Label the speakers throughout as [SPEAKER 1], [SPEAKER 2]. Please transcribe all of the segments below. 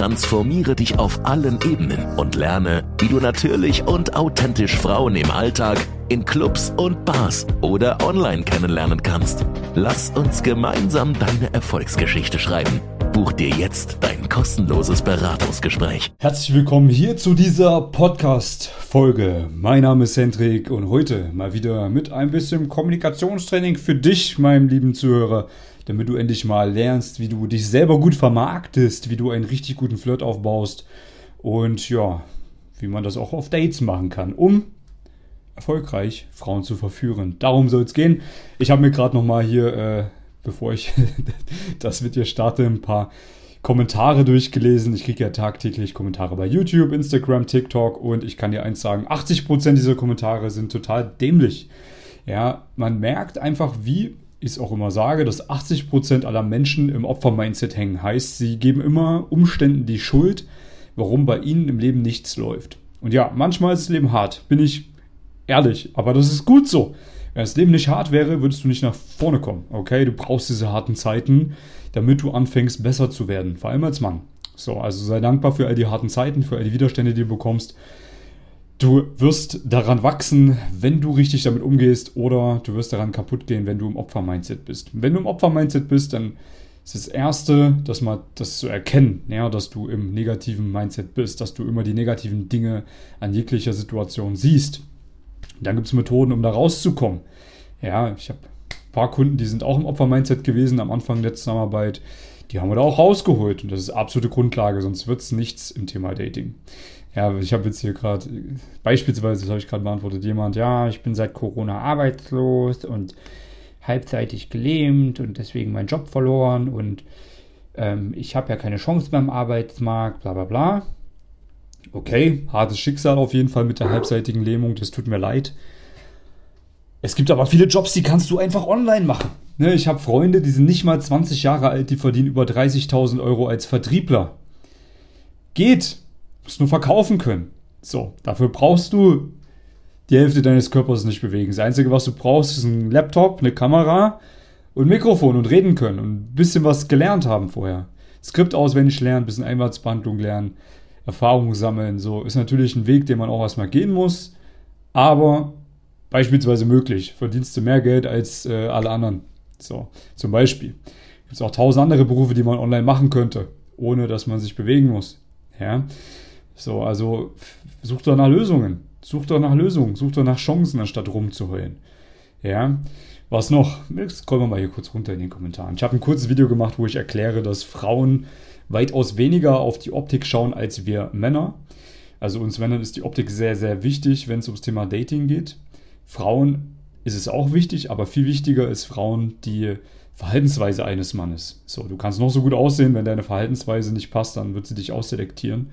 [SPEAKER 1] Transformiere dich auf allen Ebenen und lerne, wie du natürlich und authentisch Frauen im Alltag, in Clubs und Bars oder online kennenlernen kannst. Lass uns gemeinsam deine Erfolgsgeschichte schreiben. Buch dir jetzt dein kostenloses Beratungsgespräch.
[SPEAKER 2] Herzlich willkommen hier zu dieser Podcast-Folge. Mein Name ist Hendrik und heute mal wieder mit ein bisschen Kommunikationstraining für dich, meinem lieben Zuhörer, damit du endlich mal lernst, wie du dich selber gut vermarktest, wie du einen richtig guten Flirt aufbaust und ja, wie man das auch auf Dates machen kann, um erfolgreich Frauen zu verführen. Darum soll es gehen. Ich habe mir gerade noch mal hier äh, bevor ich das mit dir starte, ein paar Kommentare durchgelesen. Ich kriege ja tagtäglich Kommentare bei YouTube, Instagram, TikTok und ich kann dir eins sagen, 80% dieser Kommentare sind total dämlich. Ja, man merkt einfach, wie ich es auch immer sage, dass 80% aller Menschen im Opfer-Mindset hängen. Heißt, sie geben immer Umständen die Schuld, warum bei ihnen im Leben nichts läuft. Und ja, manchmal ist das Leben hart, bin ich ehrlich, aber das ist gut so. Wenn das Leben nicht hart wäre, würdest du nicht nach vorne kommen. Okay, du brauchst diese harten Zeiten, damit du anfängst, besser zu werden. Vor allem als Mann. So, also sei dankbar für all die harten Zeiten, für all die Widerstände, die du bekommst. Du wirst daran wachsen, wenn du richtig damit umgehst, oder du wirst daran kaputt gehen, wenn du im Opfer-Mindset bist. Wenn du im Opfer-Mindset bist, dann ist das Erste, dass man das zu erkennen, ja, dass du im negativen Mindset bist, dass du immer die negativen Dinge an jeglicher Situation siehst. Dann gibt es Methoden, um da rauszukommen. Ja, ich habe ein paar Kunden, die sind auch im Opfer-Mindset gewesen am Anfang der Zusammenarbeit. Die haben wir da auch rausgeholt und das ist absolute Grundlage, sonst wird es nichts im Thema Dating. Ja, ich habe jetzt hier gerade, beispielsweise, das habe ich gerade beantwortet, jemand, ja, ich bin seit Corona arbeitslos und halbseitig gelähmt und deswegen meinen Job verloren und ähm, ich habe ja keine Chance beim Arbeitsmarkt, bla bla bla. Okay, hartes Schicksal auf jeden Fall mit der halbseitigen Lähmung, das tut mir leid. Es gibt aber viele Jobs, die kannst du einfach online machen. Ne, ich habe Freunde, die sind nicht mal 20 Jahre alt, die verdienen über 30.000 Euro als Vertriebler. Geht, musst nur verkaufen können. So, dafür brauchst du die Hälfte deines Körpers nicht bewegen. Das Einzige, was du brauchst, ist ein Laptop, eine Kamera und Mikrofon und reden können und ein bisschen was gelernt haben vorher. Skript auswendig lernen, ein bisschen Einwärtsbehandlung lernen, Erfahrung sammeln. So ist natürlich ein Weg, den man auch erstmal gehen muss, aber beispielsweise möglich. Verdienst du mehr Geld als äh, alle anderen. So, zum Beispiel. Gibt es auch tausend andere Berufe, die man online machen könnte, ohne dass man sich bewegen muss. Ja. So, also such doch nach Lösungen. Such doch nach Lösungen. Such doch nach Chancen, anstatt rumzuheulen. Ja. Was noch? Jetzt kommen wir mal hier kurz runter in den Kommentaren. Ich habe ein kurzes Video gemacht, wo ich erkläre, dass Frauen weitaus weniger auf die Optik schauen als wir Männer. Also uns Männern ist die Optik sehr, sehr wichtig, wenn es ums Thema Dating geht. Frauen ist es auch wichtig, aber viel wichtiger ist Frauen die Verhaltensweise eines Mannes. So, du kannst noch so gut aussehen, wenn deine Verhaltensweise nicht passt, dann wird sie dich ausselektieren.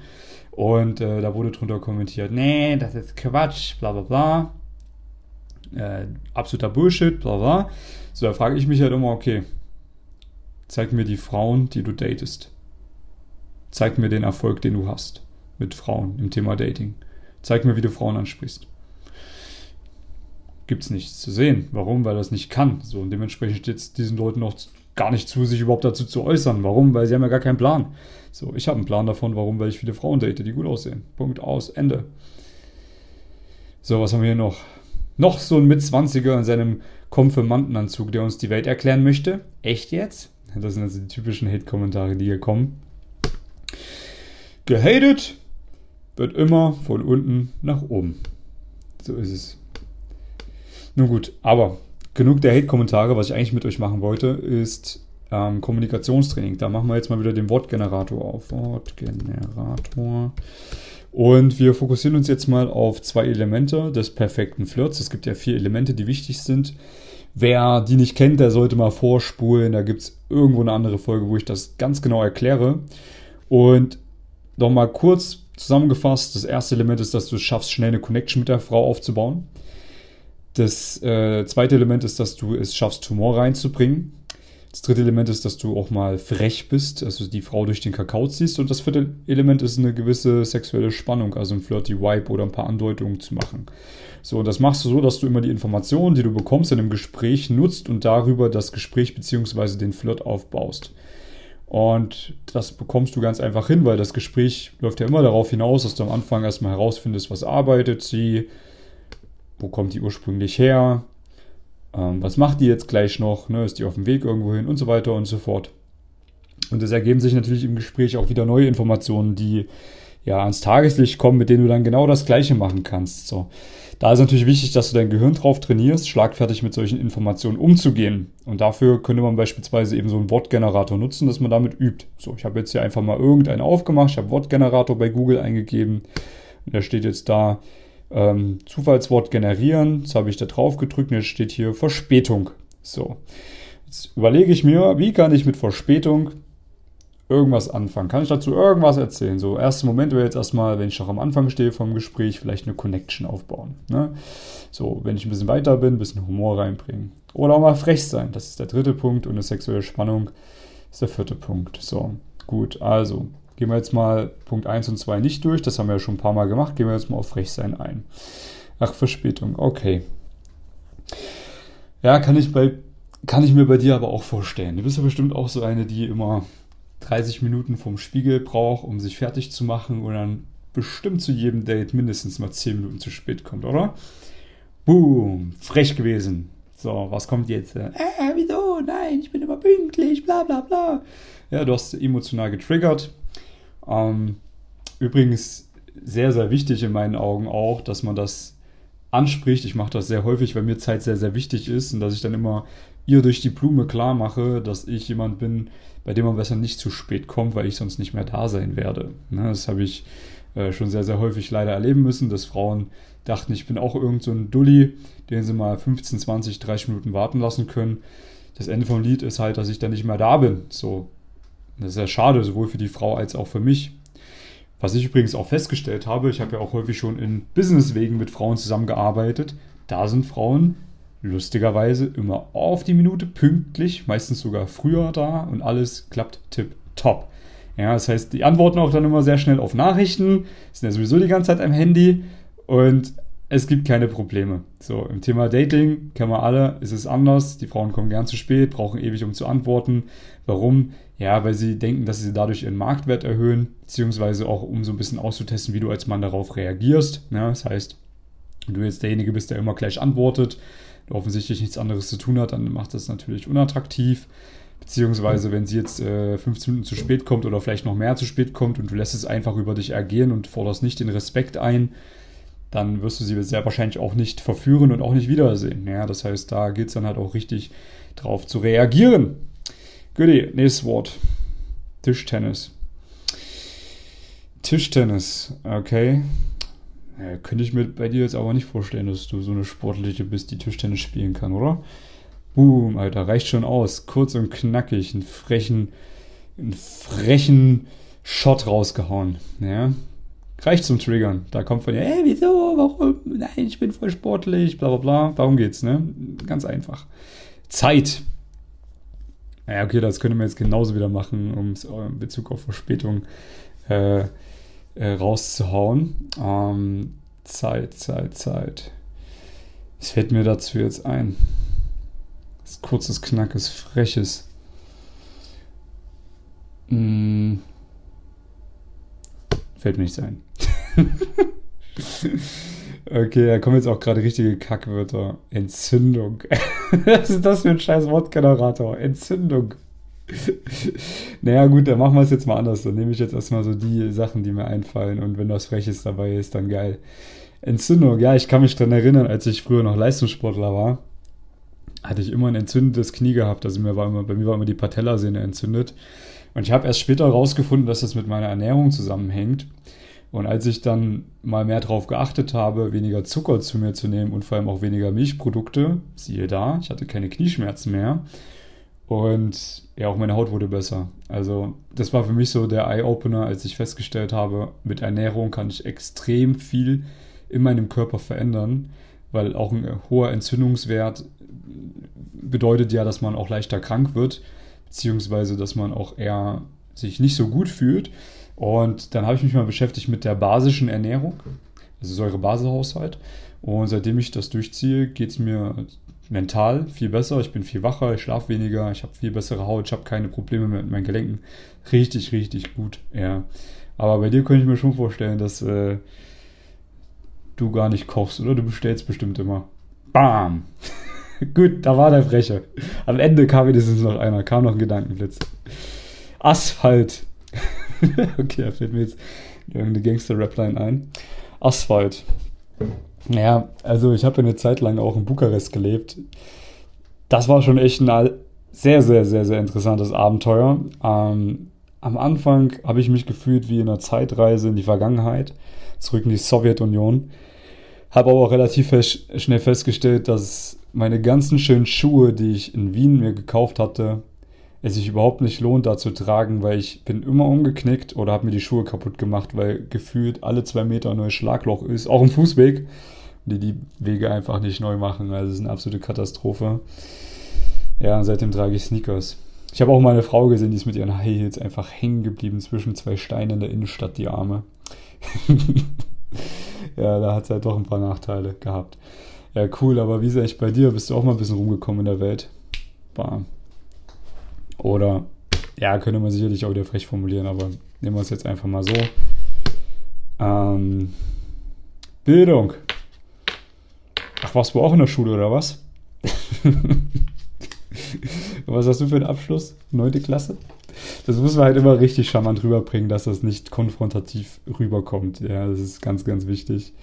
[SPEAKER 2] Und äh, da wurde drunter kommentiert, nee, das ist Quatsch, bla bla bla. Äh, absoluter Bullshit, bla bla. So, da frage ich mich halt immer, okay, zeig mir die Frauen, die du datest. Zeig mir den Erfolg, den du hast mit Frauen im Thema Dating. Zeig mir, wie du Frauen ansprichst. Gibt es nichts zu sehen. Warum? Weil das nicht kann. So, und dementsprechend steht es diesen Leuten auch gar nicht zu, sich überhaupt dazu zu äußern. Warum? Weil sie haben ja gar keinen Plan. So, ich habe einen Plan davon, warum, weil ich viele Frauen date, die gut aussehen. Punkt aus, Ende. So, was haben wir hier noch? Noch so ein Mitzwanziger in seinem Konfirmandenanzug, der uns die Welt erklären möchte. Echt jetzt? Das sind also die typischen Hate-Kommentare, die hier kommen. Gehatet wird immer von unten nach oben. So ist es. Nun gut, aber genug der Hate-Kommentare. Was ich eigentlich mit euch machen wollte, ist ähm, Kommunikationstraining. Da machen wir jetzt mal wieder den Wortgenerator auf. Wortgenerator. Und wir fokussieren uns jetzt mal auf zwei Elemente des perfekten Flirts. Es gibt ja vier Elemente, die wichtig sind. Wer die nicht kennt, der sollte mal vorspulen. Da gibt es irgendwo eine andere Folge, wo ich das ganz genau erkläre. Und nochmal kurz zusammengefasst, das erste Element ist, dass du es schaffst, schnell eine Connection mit der Frau Das äh, zweite Element ist, dass du es schaffst, Humor reinzubringen. Das dritte Element ist, dass du auch mal frech bist, also die Frau durch den Kakao ziehst. Und das vierte Element ist eine gewisse sexuelle Spannung, also ein flirty Vibe oder ein paar Andeutungen zu machen. So, und das machst du so, dass du immer die Informationen, die du bekommst in einem Gespräch, nutzt und darüber das Gespräch bzw. den Flirt aufbaust. Und das bekommst du ganz einfach hin, weil das Gespräch läuft ja immer darauf hinaus, dass du am Anfang erstmal herausfindest, was arbeitet sie, wo kommt die ursprünglich her, ähm, was macht die jetzt gleich noch, ne? ist die auf dem Weg irgendwo hin und so weiter und so fort. Und es ergeben sich natürlich im Gespräch auch wieder neue Informationen, die ja ans Tageslicht kommen, mit denen du dann genau das Gleiche machen kannst. So. Da ist natürlich wichtig, dass du dein Gehirn drauf trainierst, schlagfertig mit solchen Informationen umzugehen. Und dafür könnte man beispielsweise eben so einen Wortgenerator nutzen, dass man damit übt. So, ich habe jetzt hier einfach mal irgendeinen aufgemacht, ich habe Wortgenerator bei Google eingegeben und da steht jetzt da ähm, Zufallswort generieren. Jetzt habe ich da drauf gedrückt und jetzt steht hier Verspätung. So, jetzt überlege ich mir, wie kann ich mit Verspätung irgendwas anfangen? Kann ich dazu irgendwas erzählen? So, erster Moment wäre jetzt erstmal, wenn ich noch am Anfang stehe vom Gespräch, vielleicht eine Connection aufbauen. Ne? So, wenn ich ein bisschen weiter bin, ein bisschen Humor reinbringen. Oder auch mal frech sein, das ist der dritte Punkt und eine sexuelle Spannung ist der vierte Punkt. So, gut, also gehen wir jetzt mal Punkt 1 und 2 nicht durch, das haben wir ja schon ein paar Mal gemacht, gehen wir jetzt mal auf frech sein ein. Ach, Verspätung, okay. Ja, kann ich bei kann ich mir bei dir aber auch vorstellen. Du bist ja bestimmt auch so eine, die immer 30 Minuten vom Spiegel braucht, um sich fertig zu machen und dann bestimmt zu jedem Date mindestens mal 10 Minuten zu spät kommt, oder? Boom, frech gewesen. So, was kommt jetzt? Äh, wieso? Nein, ich bin immer pünktlich, bla bla bla. Ja, du hast emotional getriggert. Ähm, übrigens sehr, sehr wichtig in meinen Augen auch, dass man das anspricht. Ich mache das sehr häufig, weil mir Zeit sehr, sehr wichtig ist und dass ich dann immer ihr durch die Blume klar mache, dass ich jemand bin, bei dem man besser nicht zu spät kommt, weil ich sonst nicht mehr da sein werde. Ne, das habe ich äh, schon sehr, sehr häufig leider erleben müssen, dass Frauen dachten, ich bin auch irgend so ein Dulli, den sie mal 15, 20, 30 Minuten warten lassen können. Das Ende vom Lied ist halt, dass ich dann nicht mehr da bin. So, das ist ja schade, sowohl für die Frau als auch für mich. Was ich übrigens auch festgestellt habe, ich habe ja auch häufig schon in Businesswegen mit Frauen zusammengearbeitet. Da sind Frauen lustigerweise immer auf die Minute pünktlich, meistens sogar früher da und alles klappt tipp top. Ja, das heißt, die antworten auch dann immer sehr schnell auf Nachrichten, sind ja sowieso die ganze Zeit am Handy und es gibt keine Probleme. So, im Thema Dating kennen wir alle, ist es anders. Die Frauen kommen gern zu spät, brauchen ewig, um zu antworten. Warum? Ja, weil sie denken, dass sie dadurch ihren Marktwert erhöhen, beziehungsweise auch um so ein bisschen auszutesten, wie du als Mann darauf reagierst. Ja, das heißt, du jetzt derjenige bist, der immer gleich antwortet, offensichtlich nichts anderes zu tun hat, dann macht das natürlich unattraktiv. Beziehungsweise, wenn sie jetzt äh, 15 Minuten zu spät kommt oder vielleicht noch mehr zu spät kommt und du lässt es einfach über dich ergehen und forderst nicht den Respekt ein, dann wirst du sie sehr wahrscheinlich auch nicht verführen und auch nicht wiedersehen. Ja, das heißt, da geht es dann halt auch richtig drauf zu reagieren. Goodie, nächstes Wort. Tischtennis. Tischtennis, okay. Ja, könnte ich mir bei dir jetzt aber nicht vorstellen, dass du so eine Sportliche bist, die Tischtennis spielen kann, oder? Boom, Alter, reicht schon aus. Kurz und knackig, einen frechen, einen frechen Shot rausgehauen. Ja, reicht zum Triggern. Da kommt von dir, ey, wieso, warum? Nein, ich bin voll sportlich, bla bla bla. Darum geht's, ne? Ganz einfach. Zeit. Naja, okay, das können wir jetzt genauso wieder machen, um es in Bezug auf Verspätung äh, äh, rauszuhauen. Ähm, Zeit, Zeit, Zeit. Was fällt mir dazu jetzt ein? Das kurzes, knackes, freches. Hm. Fällt mir nicht ein. okay, da kommen jetzt auch gerade richtige Kackwörter. Entzündung. Was ist das für ein scheiß Wortgenerator? Entzündung. naja, gut, dann machen wir es jetzt mal anders. Dann nehme ich jetzt erstmal so die Sachen, die mir einfallen. Und wenn was Freches dabei ist, dann geil. Entzündung, ja, ich kann mich daran erinnern, als ich früher noch Leistungssportler war, hatte ich immer ein entzündetes Knie gehabt. Also mir war immer, bei mir war immer die Patellasehne entzündet. Und ich habe erst später herausgefunden, dass das mit meiner Ernährung zusammenhängt. Und als ich dann mal mehr darauf geachtet habe, weniger Zucker zu mir zu nehmen und vor allem auch weniger Milchprodukte, siehe da, ich hatte keine Knieschmerzen mehr, und ja, auch meine Haut wurde besser. Also das war für mich so der Eye-Opener, als ich festgestellt habe, mit Ernährung kann ich extrem viel in meinem Körper verändern, weil auch ein hoher Entzündungswert bedeutet ja, dass man auch leichter krank wird. beziehungsweise dass man auch eher sich nicht so gut fühlt. Und dann habe ich mich mal beschäftigt mit der basischen Ernährung, also Säure-Base-Haushalt. Und seitdem ich das durchziehe, geht es mir mental viel besser. Ich bin viel wacher, ich schlafe weniger, ich habe viel bessere Haut, ich habe keine Probleme mit meinen Gelenken. Richtig, richtig gut, ja. Aber bei dir könnte ich mir schon vorstellen, dass äh, du gar nicht kochst, oder? Du bestellst bestimmt immer. Bam! gut, da war der Freche. Am Ende kam wenigstens noch einer, kam noch ein Gedankenblitz. Asphalt. okay, da fällt mir jetzt irgendeine Gangster-Rapline ein. Asphalt. Ja, also ich habe eine Zeit lang auch in Bukarest gelebt. Das war schon echt ein sehr, sehr, sehr, sehr interessantes Abenteuer. Ähm, am Anfang habe ich mich gefühlt wie in einer Zeitreise in die Vergangenheit, zurück in die Sowjetunion. Habe aber auch relativ schnell festgestellt, dass meine ganzen schönen Schuhe, die ich in Wien mir gekauft hatte, es sich überhaupt nicht lohnt, da zu tragen, weil ich bin immer umgeknickt oder habe mir die Schuhe kaputt gemacht, weil gefühlt alle zwei Meter ein neues Schlagloch ist, auch im Fußweg, die die Wege einfach nicht neu machen. Also es ist eine absolute Katastrophe. Ja, seitdem trage ich Sneakers. Ich habe auch mal eine Frau gesehen, die ist mit ihren High Heels einfach hängen geblieben zwischen zwei Steinen in der Innenstadt, die Arme. ja, da hat es halt doch ein paar Nachteile gehabt. Ja, cool, aber wie ist eigentlich bei dir? Bist du auch mal ein bisschen rumgekommen in der Welt? Bam. Oder, ja, könnte man sicherlich auch wieder frech formulieren, aber nehmen wir es jetzt einfach mal so. Ähm, Bildung. Ach, warst du auch in der Schule oder was? was hast du für einen Abschluss? Neunte Klasse? Das muss man halt immer richtig charmant rüberbringen, dass das nicht konfrontativ rüberkommt. Ja, das ist ganz, ganz wichtig.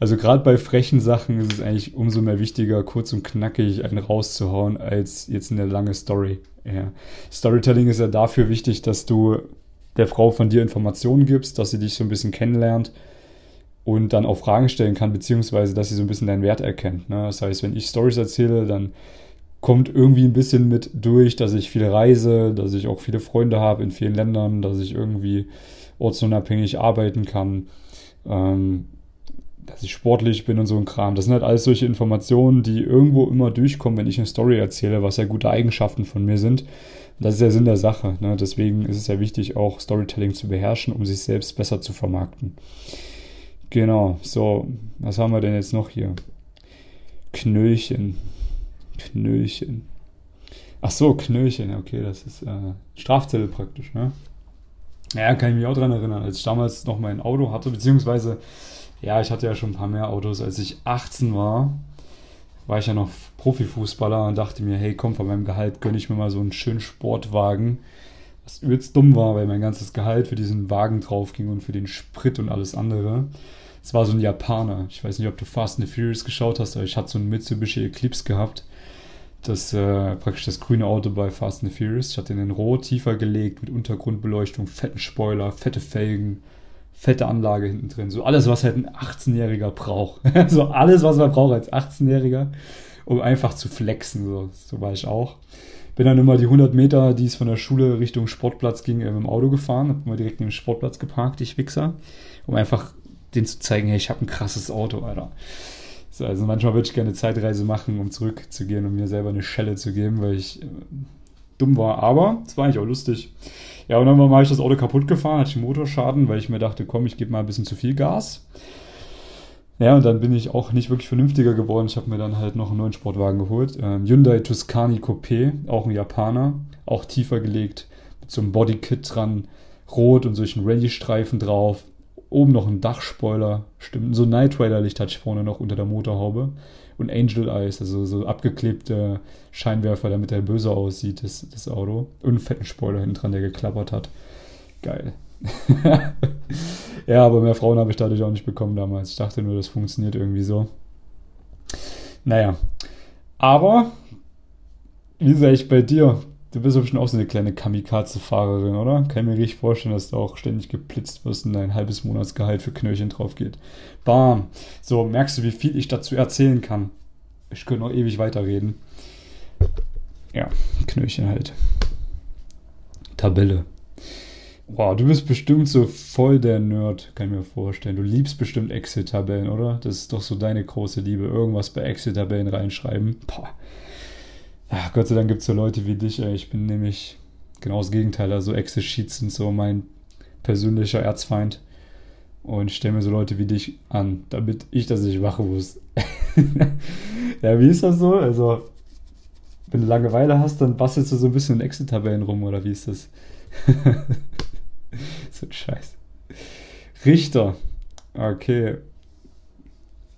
[SPEAKER 2] Also gerade bei frechen Sachen ist es eigentlich umso mehr wichtiger, kurz und knackig einen rauszuhauen, als jetzt eine lange Story. Ja. Storytelling ist ja dafür wichtig, dass du der Frau von dir Informationen gibst, dass sie dich so ein bisschen kennenlernt und dann auch Fragen stellen kann, beziehungsweise dass sie so ein bisschen deinen Wert erkennt. Ne? Das heißt, wenn ich Stories erzähle, dann kommt irgendwie ein bisschen mit durch, dass ich viel reise, dass ich auch viele Freunde habe in vielen Ländern, dass ich irgendwie ortsunabhängig arbeiten kann. Ähm, dass ich sportlich bin und so ein Kram. Das sind halt alles solche Informationen, die irgendwo immer durchkommen, wenn ich eine Story erzähle, was ja gute Eigenschaften von mir sind. das ist der Sinn der Sache. Ne? Deswegen ist es ja wichtig, auch Storytelling zu beherrschen, um sich selbst besser zu vermarkten. Genau, so, was haben wir denn jetzt noch hier? Knöllchen. Knöllchen. Ach so, Knöllchen, okay, das ist äh, Strafzettel praktisch, ne? Ja, kann ich mich auch dran erinnern, als ich damals noch mein Auto hatte, beziehungsweise ja, ich hatte ja schon ein paar mehr Autos. Als ich 18 war, war ich ja noch Profifußballer und dachte mir, hey, komm, von meinem Gehalt gönne ich mir mal so einen schönen Sportwagen. Was übelst dumm war, weil mein ganzes Gehalt für diesen Wagen drauf ging und für den Sprit und alles andere. Es war so ein Japaner. Ich weiß nicht, ob du Fast and the Furious geschaut hast, aber ich hatte so einen Mitsubishi Eclipse gehabt. Das äh, praktisch das grüne Auto bei Fast and the Furious. Ich hatte den in Rot tiefer gelegt mit Untergrundbeleuchtung, fetten Spoiler, fette Felgen, fette Anlage hinten drin. So alles, was halt ein 18-Jähriger braucht. so alles, was man braucht als 18-Jähriger, um einfach zu flexen. So, so war ich auch. Bin dann immer die 100 Meter, die es von der Schule Richtung Sportplatz ging, im Auto gefahren. Hab immer direkt neben dem Sportplatz geparkt, ich Wichser. Um einfach den zu zeigen, hey, ich habe ein krasses Auto, Alter. So, also manchmal würde ich gerne Zeitreise machen, um zurückzugehen und mir selber eine Schelle zu geben, weil ich äh, dumm war. Aber es war eigentlich auch lustig. Ja, und dann habe ich das Auto kaputt gefahren, hatte ich Motorschaden, weil ich mir dachte, komm, ich gebe mal ein bisschen zu viel Gas. Ja, und dann bin ich auch nicht wirklich vernünftiger geworden. Ich habe mir dann halt noch einen neuen Sportwagen geholt. Ähm, Hyundai Tuscany Coupé, auch ein Japaner, auch tiefer gelegt, mit so einem Bodykit dran, rot und solchen Rallye-Streifen drauf. Oben noch ein Dachspoiler, stimmt, so ein Night Rider Licht hatte ich vorne noch unter der Motorhaube und Angel Eyes, also so abgeklebte Scheinwerfer, damit er böse aussieht, das, das Auto. Und einen fetten Spoiler hinten dran, der geklappert hat. Geil. ja, aber mehr Frauen habe ich dadurch auch nicht bekommen damals. Ich dachte nur, das funktioniert irgendwie so. Naja. Aber, wie sage ich bei dir? Du bist bestimmt auch so eine kleine Kamikaze-Fahrerin, oder? Kann ich mir richtig vorstellen, dass du auch ständig geblitzt wirst und dein halbes Monatsgehalt für Knöllchen drauf geht. Bam. So, merkst du, wie viel ich dazu erzählen kann? Ich könnte noch ewig weiterreden. Ja, Knöllchen halt. Tabelle. Wow, du bist bestimmt so voll der Nerd, kann ich mir vorstellen. Du liebst bestimmt Excel-Tabellen, oder? Das ist doch so deine große Liebe. Irgendwas bei Excel-Tabellen reinschreiben. Boah. Ach, Gott sei Dank gibt es so Leute wie dich. Ey. Ich bin nämlich genau das Gegenteil. Also Excel-Sheets sind so mein persönlicher Erzfeind. Und ich stelle mir so Leute wie dich an, damit ich das nicht machen muss. ja, wie ist das so? Also, wenn du Langeweile hast, dann bastelst du so ein bisschen in Excel-Tabellen rum, oder wie ist das? so ein Scheiß. Richter. Okay.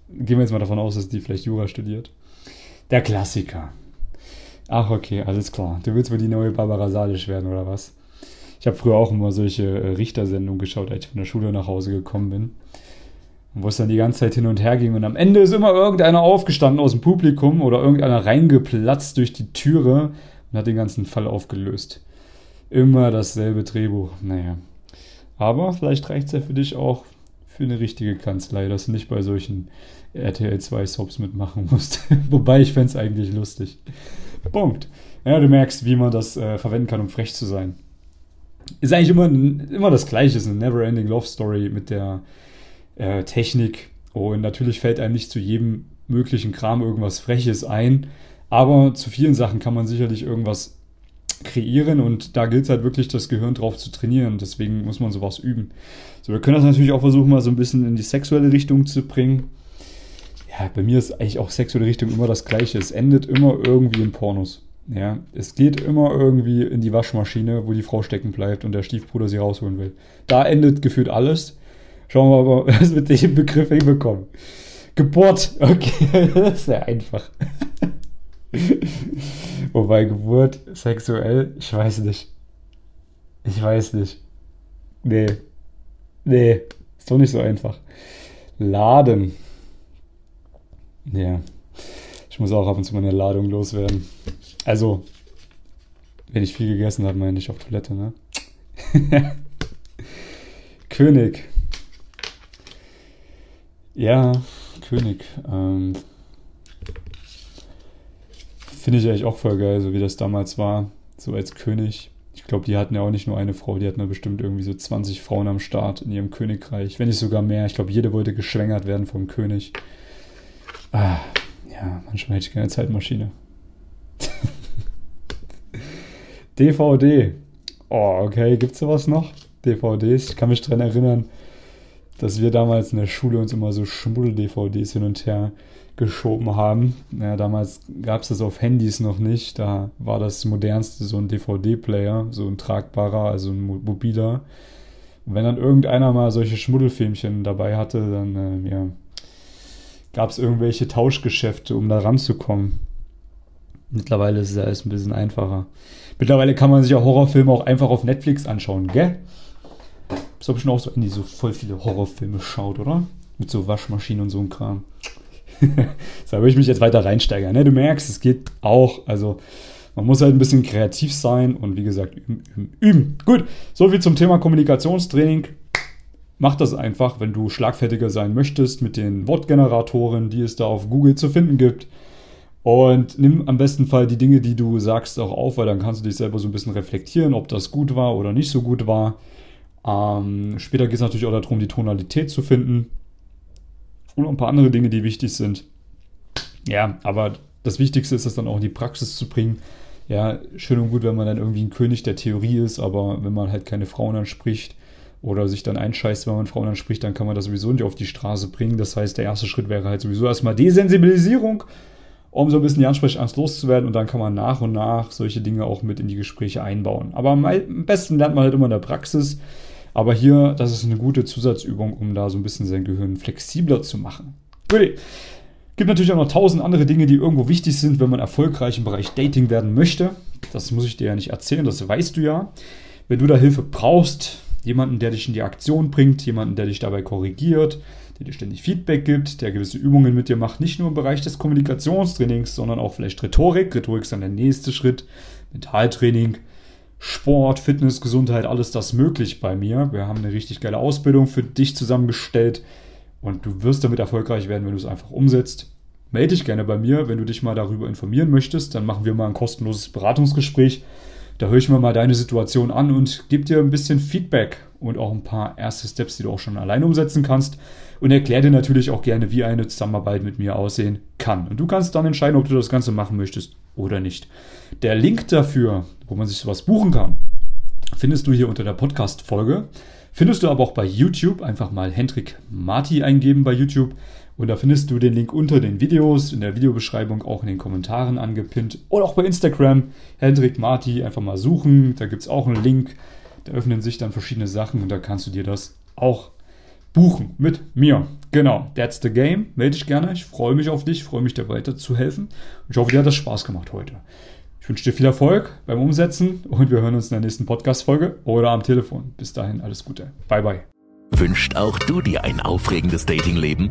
[SPEAKER 2] Gehen wir jetzt mal davon aus, dass die vielleicht Jura studiert. Der Klassiker. Ach, okay, alles klar. Du willst wohl die neue Barbara Salisch werden, oder was? Ich habe früher auch immer solche äh, Richtersendungen geschaut, als ich von der Schule nach Hause gekommen bin. Wo es dann die ganze Zeit hin und her ging. Und am Ende ist immer irgendeiner aufgestanden aus dem Publikum oder irgendeiner reingeplatzt durch die Türe und hat den ganzen Fall aufgelöst. Immer dasselbe Drehbuch. Naja. Aber vielleicht reicht es ja für dich auch für eine richtige Kanzlei, dass du nicht bei solchen RTL 2 Soaps mitmachen musst. Wobei ich fände es eigentlich lustig. Punkt. Ja, du merkst, wie man das äh, verwenden kann, um frech zu sein. Ist eigentlich immer, immer das Gleiche, ist eine Never-Ending Love Story mit der äh, Technik. Und natürlich fällt einem nicht zu jedem möglichen Kram irgendwas Freches ein. Aber zu vielen Sachen kann man sicherlich irgendwas kreieren und da gilt es halt wirklich, das Gehirn drauf zu trainieren. Deswegen muss man sowas üben. So, wir können das natürlich auch versuchen, mal so ein bisschen in die sexuelle Richtung zu bringen. Ja, bei mir ist eigentlich auch sexuelle Richtung immer das Gleiche. Es endet immer irgendwie in Pornos. Ja, es geht immer irgendwie in die Waschmaschine, wo die Frau stecken bleibt und der Stiefbruder sie rausholen will. Da endet gefühlt alles. Schauen wir mal, was wir mit dem Begriff hinbekommen. Geburt, okay, das ist ja einfach. Wobei Geburt sexuell, ich weiß nicht. Ich weiß nicht. Nee. Nee, ist doch nicht so einfach. Laden. Ja. Ich muss auch ab und zu meine Ladung loswerden. Also, wenn ich viel gegessen habe, meine ich auf Toilette, ne? König. Ja, König. Ähm, Finde ich eigentlich auch voll geil, so wie das damals war, so als König. Ich glaube, die hatten ja auch nicht nur eine Frau, die hatten ja bestimmt irgendwie so 20 Frauen am Start in ihrem Königreich, wenn nicht sogar mehr. Ich glaube, jede wollte geschwängert werden vom König. Ah, ja, manchmal hätte ich keine Zeitmaschine. DVD. Oh, okay, gibt's sowas noch? DVDs? Ich kann mich daran erinnern, dass wir damals in der Schule uns immer so Schmuddel-DVDs hin und her geschoben haben. Ja, damals gab es das auf Handys noch nicht. Da war das modernste so ein DVD-Player, so ein tragbarer, also ein mobiler. Und wenn dann irgendeiner mal solche Schmuddelfilmchen dabei hatte, dann äh, ja, gab es irgendwelche Tauschgeschäfte, um da ranzukommen. Mittlerweile ist es alles ein bisschen einfacher. Mittlerweile kann man sich ja Horrorfilme auch einfach auf Netflix anschauen, gell? Das habe ich schon auch so, die so voll viele Horrorfilme schaut, oder? Mit so Waschmaschinen und so ein Kram. da würde ich mich jetzt weiter reinsteigern. Ne? Du merkst, es geht auch. Also man muss halt ein bisschen kreativ sein und wie gesagt, üben, üben, üben. Gut, so viel zum Thema Kommunikationstraining. Mach das einfach, wenn du schlagfertiger sein möchtest mit den Wortgeneratoren, die es da auf Google zu finden gibt. Und nimm am besten Fall die Dinge, die du sagst, auch auf, weil dann kannst du dich selber so ein bisschen reflektieren, ob das gut war oder nicht so gut war. Ähm, später geht es natürlich auch darum, die Tonalität zu finden und ein paar andere Dinge, die wichtig sind. Ja, aber das Wichtigste ist es dann auch in die Praxis zu bringen. Ja, schön und gut, wenn man dann irgendwie ein König der Theorie ist, aber wenn man halt keine Frauen anspricht oder sich dann einscheißt, wenn man Frauen anspricht, dann kann man das sowieso nicht auf die Straße bringen. Das heißt, der erste Schritt wäre halt sowieso erstmal Desensibilisierung, um so ein bisschen die Ansprechangst loszuwerden und dann kann man nach und nach solche Dinge auch mit in die Gespräche einbauen. Aber am besten lernt man halt immer in der Praxis. Aber hier, das ist eine gute Zusatzübung, um da so ein bisschen sein Gehirn flexibler zu machen. Gut. Gibt natürlich auch noch tausend andere Dinge, die irgendwo wichtig sind, wenn man erfolgreich im Bereich Dating werden möchte. Das muss ich dir ja nicht erzählen, das weißt du ja. Wenn du da Hilfe brauchst, jemanden, der dich in die Aktion bringt, jemanden, der dich dabei korrigiert, der dir ständig Feedback gibt, der gewisse Übungen mit dir macht, nicht nur im Bereich des Kommunikationstrainings, sondern auch vielleicht Rhetorik. Rhetorik ist dann der nächste Schritt, Mentaltraining, Sport, Fitness, Gesundheit, alles das möglich bei mir. Wir haben eine richtig geile Ausbildung für dich zusammengestellt und du wirst damit erfolgreich werden, wenn du es einfach umsetzt. Melde dich gerne bei mir, wenn du dich mal darüber informieren möchtest. Dann machen wir mal ein kostenloses Beratungsgespräch. Da höre ich mir mal deine Situation an und gebe dir ein bisschen Feedback und auch ein paar erste Steps, die du auch schon allein umsetzen kannst. Und erkläre dir natürlich auch gerne, wie eine Zusammenarbeit mit mir aussehen kann. Und du kannst dann entscheiden, ob du das Ganze machen möchtest oder nicht. Der Link dafür, wo man sich sowas buchen kann, findest du hier unter der Podcast-Folge. Findest du aber auch bei YouTube. Einfach mal Hendrik Marti eingeben bei YouTube. Und da findest du den Link unter den Videos, in der Videobeschreibung, auch in den Kommentaren angepinnt. Oder auch bei Instagram, Hendrik Marti, einfach mal suchen. Da gibt es auch einen Link. Da öffnen sich dann verschiedene Sachen und da kannst du dir das auch buchen mit mir. Genau, that's the game. Melde dich gerne. Ich freue mich auf dich, freue mich dir weiter zu helfen. Ich hoffe, dir hat das Spaß gemacht heute. Ich wünsche dir viel Erfolg beim Umsetzen und wir hören uns in der nächsten Podcast-Folge oder am Telefon. Bis dahin, alles Gute. Bye, bye.
[SPEAKER 1] Wünscht auch du dir ein aufregendes Datingleben?